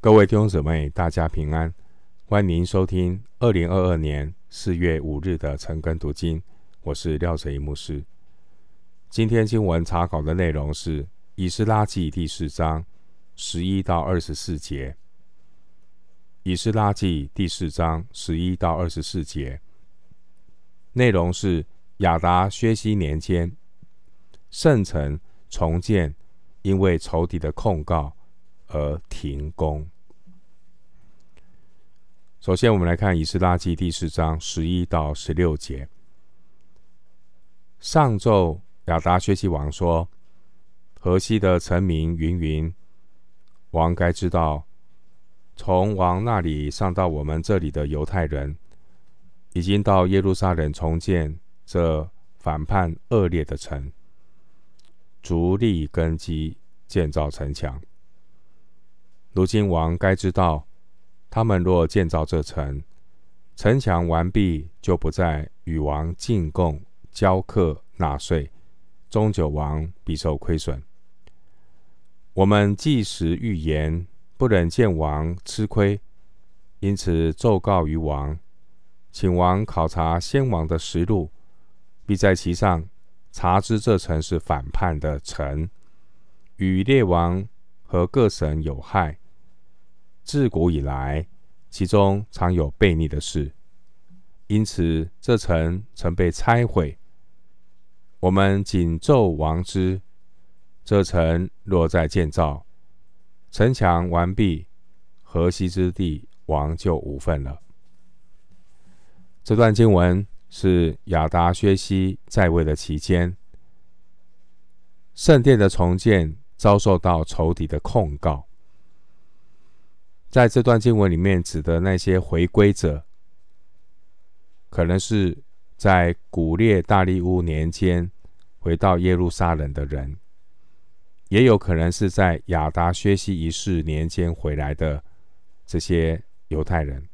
各位弟兄姊妹，大家平安！欢迎收听二零二二年四月五日的晨更读经，我是廖哲一牧师。今天经文查考的内容是《以斯拉记》第四章十一到二十四节，《以斯拉记》第四章十一到二十四节，内容是亚达薛西年间，圣城重建，因为仇敌的控告。而停工。首先，我们来看《以斯拉记》第四章十一到十六节。上奏亚达薛西王说：“河西的臣民云云，王该知道，从王那里上到我们这里的犹太人，已经到耶路撒冷重建这反叛恶劣的城，逐立根基，建造城墙。”如今王该知道，他们若建造这城，城墙完毕，就不再与王进贡、交课、纳税，终九王必受亏损。我们即时预言，不忍见王吃亏，因此奏告于王，请王考察先王的实录，必在其上查知这城是反叛的城，与列王和各省有害。自古以来，其中常有悖逆的事，因此这城曾被拆毁。我们谨奏王之，这城若再建造，城墙完毕，河西之地，王就无份了。这段经文是亚达薛西在位的期间，圣殿的重建遭受到仇敌的控告。在这段经文里面，指的那些回归者，可能是在古列大利乌年间回到耶路撒冷的人，也有可能是在亚达薛西一世年间回来的这些犹太人。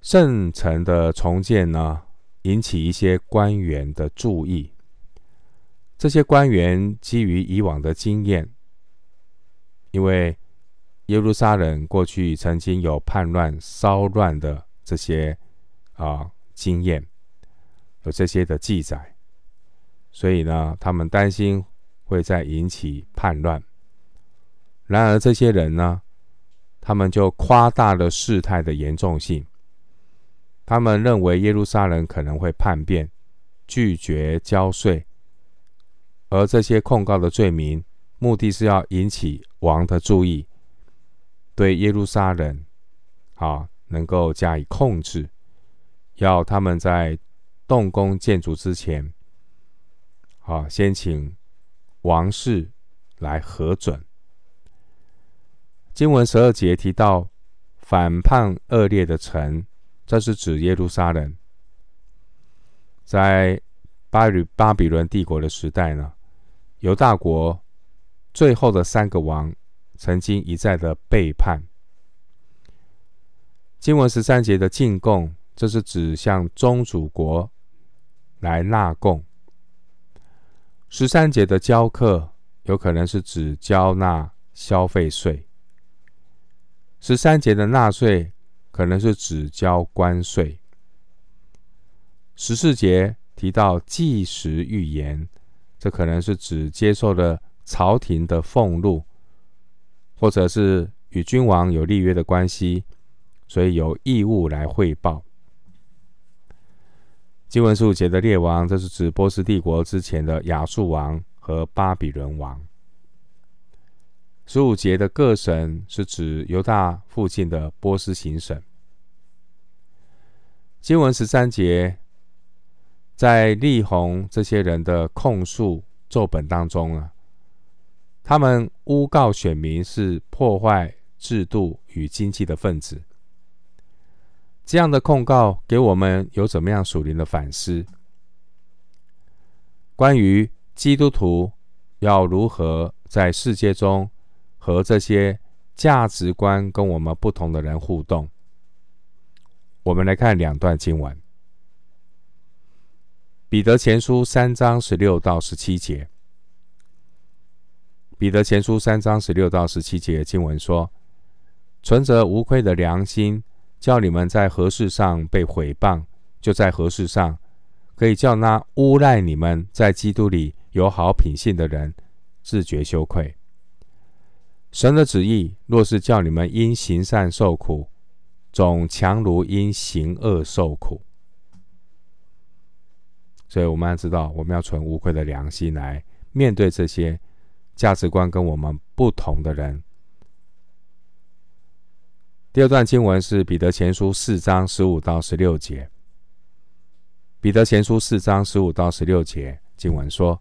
圣城的重建呢，引起一些官员的注意。这些官员基于以往的经验，因为耶路撒冷过去曾经有叛乱、骚乱的这些啊经验，有这些的记载，所以呢，他们担心会再引起叛乱。然而，这些人呢，他们就夸大了事态的严重性。他们认为耶路撒冷可能会叛变，拒绝交税，而这些控告的罪名，目的是要引起王的注意。对耶路撒冷，啊，能够加以控制，要他们在动工建筑之前，啊，先请王室来核准。经文十二节提到反叛恶劣的城，这是指耶路撒冷。在巴比巴比伦帝国的时代呢，犹大国最后的三个王。曾经一再的背叛。经文十三节的进贡，这是指向宗主国来纳贡。十三节的交课，有可能是指交纳消费税。十三节的纳税，可能是指交关税。十四节提到计时预言，这可能是指接受了朝廷的俸禄。或者是与君王有立约的关系，所以有义务来汇报。经文十五节的列王，这是指波斯帝国之前的亚述王和巴比伦王。十五节的各省是指犹大附近的波斯行省。经文十三节，在力宏这些人的控诉奏本当中啊。他们诬告选民是破坏制度与经济的分子，这样的控告给我们有怎么样属灵的反思？关于基督徒要如何在世界中和这些价值观跟我们不同的人互动，我们来看两段经文：彼得前书三章十六到十七节。彼得前书三章十六到十七节经文说：“存着无愧的良心，叫你们在何事上被毁谤，就在何事上可以叫那诬赖你们在基督里有好品性的人自觉羞愧。神的旨意若是叫你们因行善受苦，总强如因行恶受苦。所以我们要知道，我们要存无愧的良心来面对这些。”价值观跟我们不同的人。第二段经文是彼得前书四章十五到十六节。彼得前书四章十五到十六节经文说：“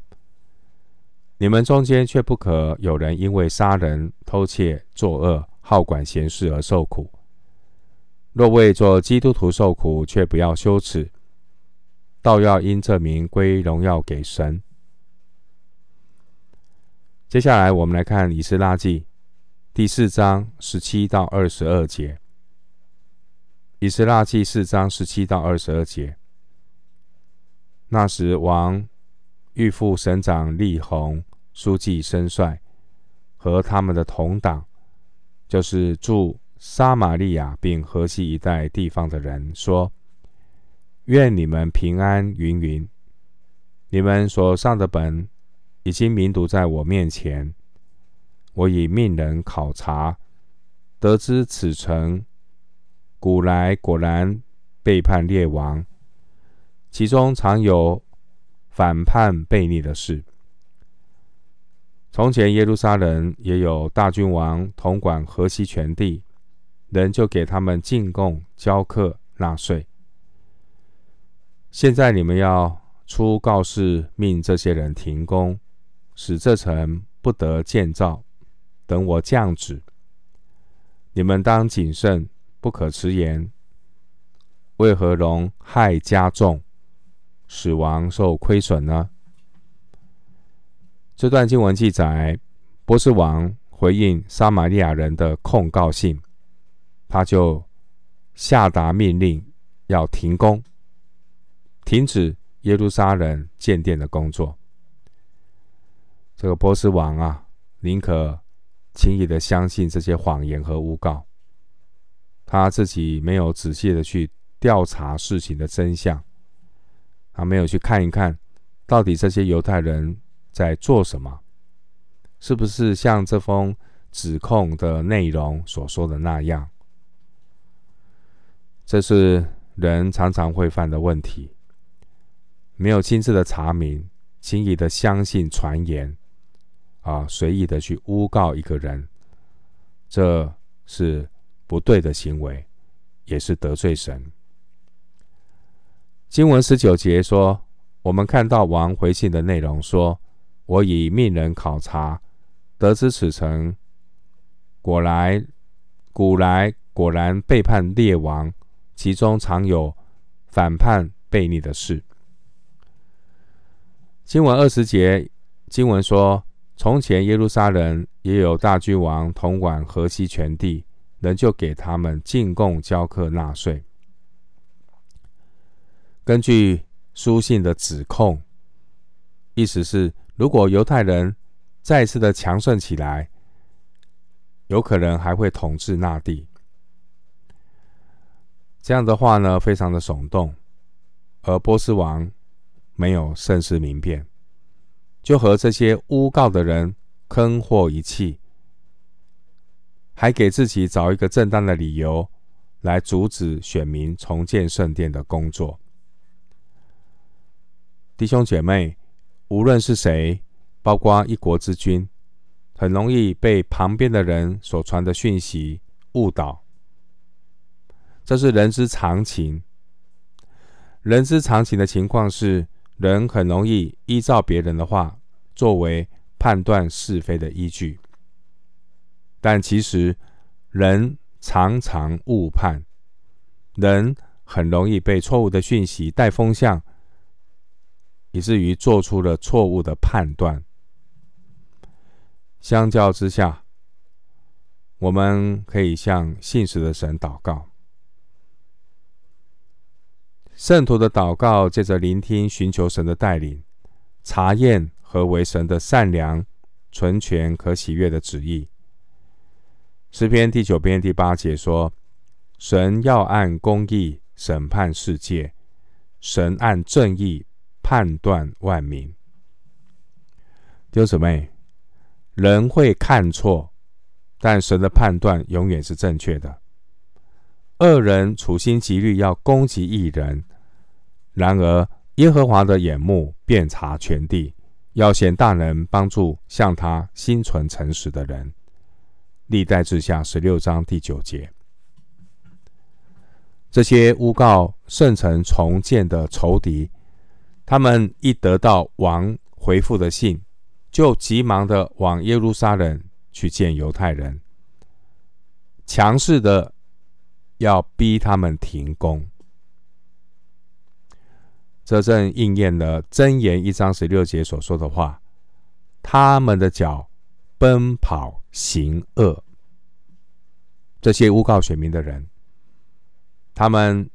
你们中间却不可有人因为杀人、偷窃、作恶、好管闲事而受苦。若为做基督徒受苦，却不要羞耻，倒要因这名归荣耀给神。”接下来，我们来看《以斯拉记》第四章十七到二十二节。《以斯拉记》四章十七到二十二节。那时，王御副省长利宏、书记申帅和他们的同党，就是住撒玛利亚并河西一带地方的人，说：“愿你们平安云云。你们所上的本。”已经明读在我面前，我已命人考察，得知此城古来果然背叛列王，其中常有反叛悖逆的事。从前耶路撒冷也有大君王统管河西全地，人就给他们进贡、交课、纳税。现在你们要出告示，命这些人停工。使这城不得建造，等我降旨。你们当谨慎，不可迟延。为何容害加重，死亡受亏损呢？这段经文记载，波斯王回应撒玛利亚人的控告信，他就下达命令，要停工，停止耶路撒冷建殿的工作。这个波斯王啊，宁可轻易的相信这些谎言和诬告，他自己没有仔细的去调查事情的真相，他没有去看一看，到底这些犹太人在做什么，是不是像这封指控的内容所说的那样？这是人常常会犯的问题，没有亲自的查明，轻易的相信传言。啊，随意的去诬告一个人，这是不对的行为，也是得罪神。经文十九节说，我们看到王回信的内容说：“我已命人考察，得知此城果来古来果然背叛列王，其中常有反叛悖逆的事。”经文二十节经文说。从前耶路撒冷也有大君王统管河西全地，人就给他们进贡、交课、纳税。根据书信的指控，意思是，如果犹太人再次的强盛起来，有可能还会统治那地。这样的话呢，非常的耸动，而波斯王没有深思明辨。就和这些诬告的人坑祸一气，还给自己找一个正当的理由来阻止选民重建圣殿的工作。弟兄姐妹，无论是谁，包括一国之君，很容易被旁边的人所传的讯息误导，这是人之常情。人之常情的情况是。人很容易依照别人的话作为判断是非的依据，但其实人常常误判，人很容易被错误的讯息带风向，以至于做出了错误的判断。相较之下，我们可以向信实的神祷告。圣徒的祷告，借着聆听、寻求神的带领，查验何为神的善良、纯全可喜悦的旨意。诗篇第九篇第八节说：“神要按公义审判世界，神按正义判断万民。”弟兄姊妹，人会看错，但神的判断永远是正确的。恶人处心积虑要攻击一人，然而耶和华的眼目遍察全地，要显大能帮助向他心存诚实的人。历代志下十六章第九节，这些诬告圣城重建的仇敌，他们一得到王回复的信，就急忙的往耶路撒冷去见犹太人，强势的要逼他们停工。这正应验了箴言一章十六节所说的话：他们的脚奔跑行恶，这些诬告选民的人，他们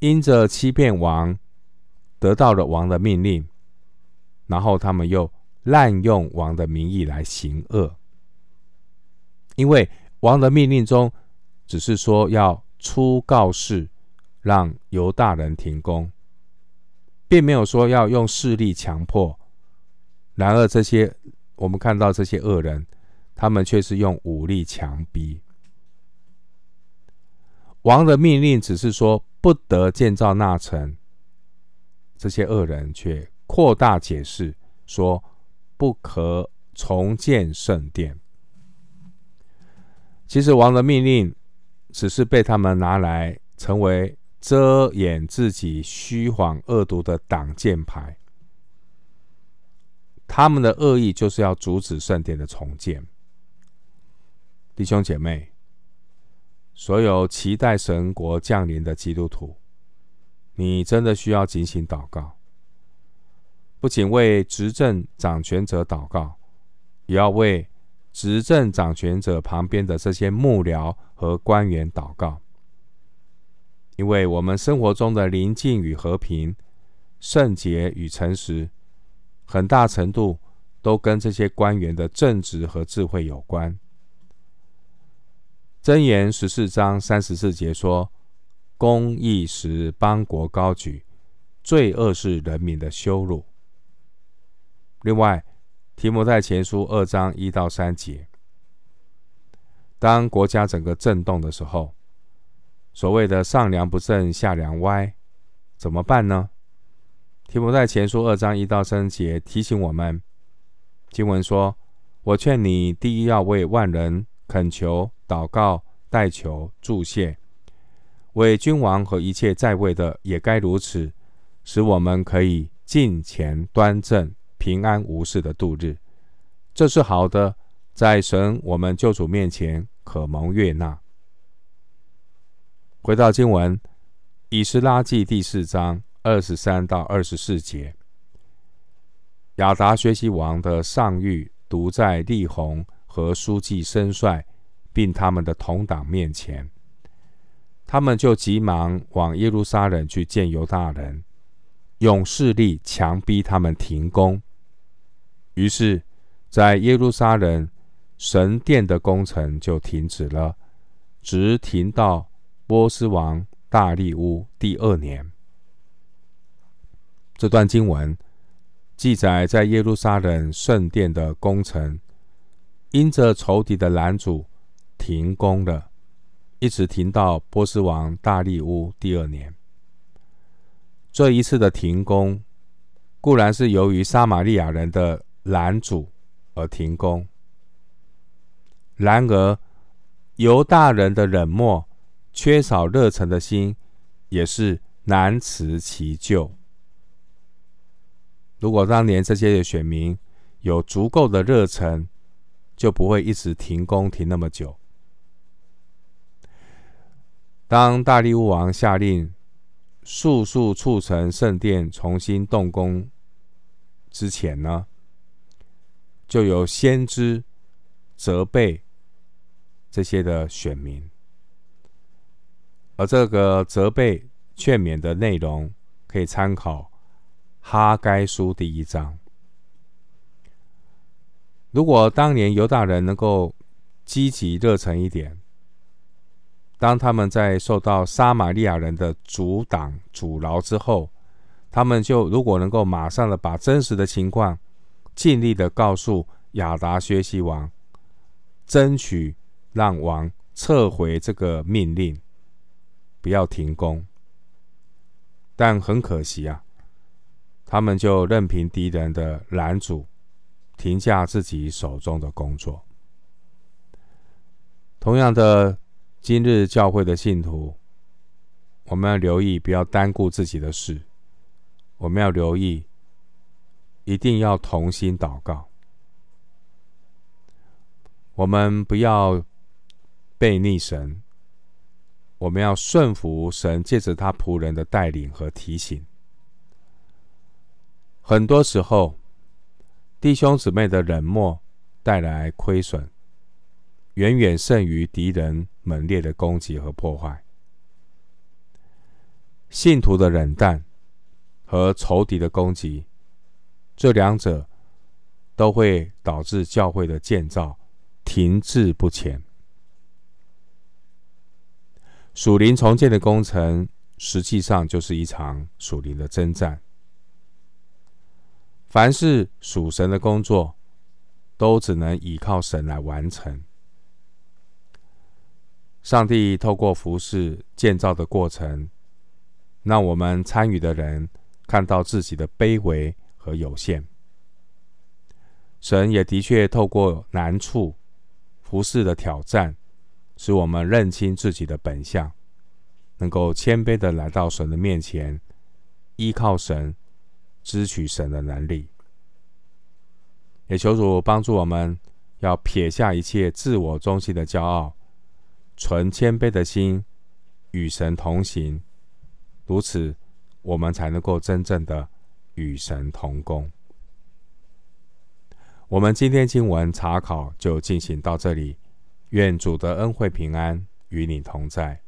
因着欺骗王，得到了王的命令，然后他们又滥用王的名义来行恶。因为王的命令中只是说要出告示，让犹大人停工，并没有说要用势力强迫。然而，这些我们看到这些恶人，他们却是用武力强逼。王的命令只是说不得建造那城，这些恶人却扩大解释，说不可重建圣殿。其实，王的命令只是被他们拿来成为遮掩自己虚谎恶毒的挡箭牌。他们的恶意就是要阻止圣殿的重建。弟兄姐妹，所有期待神国降临的基督徒，你真的需要警醒祷告，不仅为执政掌权者祷告，也要为执政掌权者旁边的这些幕僚和官员祷告，因为我们生活中的宁静与和平、圣洁与诚实。很大程度都跟这些官员的正直和智慧有关。箴言十四章三十四节说：“公义使邦国高举，罪恶是人民的羞辱。”另外，提摩太前书二章一到三节，当国家整个震动的时候，所谓的上梁不正下梁歪，怎么办呢？提摩太前书二章一到三节提醒我们，经文说：“我劝你，第一要为万人恳求、祷告、代求、祝谢；为君王和一切在位的也该如此，使我们可以尽前端正、平安无事的度日。这是好的，在神我们救主面前可蒙悦纳。”回到经文，《以斯拉记》第四章。二十三到二十四节，亚达学习王的上谕读在利宏和书记申帅，并他们的同党面前，他们就急忙往耶路撒冷去见犹大人，用势力强逼他们停工。于是，在耶路撒冷神殿的工程就停止了，直停到波斯王大利乌第二年。这段经文记载，在耶路撒冷圣殿的工程，因着仇敌的拦阻，停工了，一直停到波斯王大利乌第二年。这一次的停工，固然是由于撒玛利亚人的拦阻而停工，然而犹大人的冷漠、缺少热忱的心，也是难辞其咎。如果当年这些选民有足够的热忱，就不会一直停工停那么久。当大利乌王下令速速促成圣殿重新动工之前呢，就有先知责备这些的选民，而这个责备劝勉的内容可以参考。哈该书第一章，如果当年犹大人能够积极热忱一点，当他们在受到撒玛利亚人的阻挡阻挠之后，他们就如果能够马上的把真实的情况尽力的告诉亚达薛西王，争取让王撤回这个命令，不要停工。但很可惜啊，他们就任凭敌人的拦阻，停下自己手中的工作。同样的，今日教会的信徒，我们要留意，不要单顾自己的事。我们要留意，一定要同心祷告。我们不要悖逆神，我们要顺服神，借着他仆人的带领和提醒。很多时候，弟兄姊妹的冷漠带来亏损，远远胜于敌人猛烈的攻击和破坏。信徒的冷淡和仇敌的攻击，这两者都会导致教会的建造停滞不前。属灵重建的工程，实际上就是一场属灵的征战。凡是属神的工作，都只能依靠神来完成。上帝透过服事建造的过程，让我们参与的人看到自己的卑微和有限。神也的确透过难处、服事的挑战，使我们认清自己的本相，能够谦卑的来到神的面前，依靠神。支取神的能力，也求主帮助我们，要撇下一切自我中心的骄傲，存谦卑的心，与神同行。如此，我们才能够真正的与神同工。我们今天经文查考就进行到这里，愿主的恩惠平安与你同在。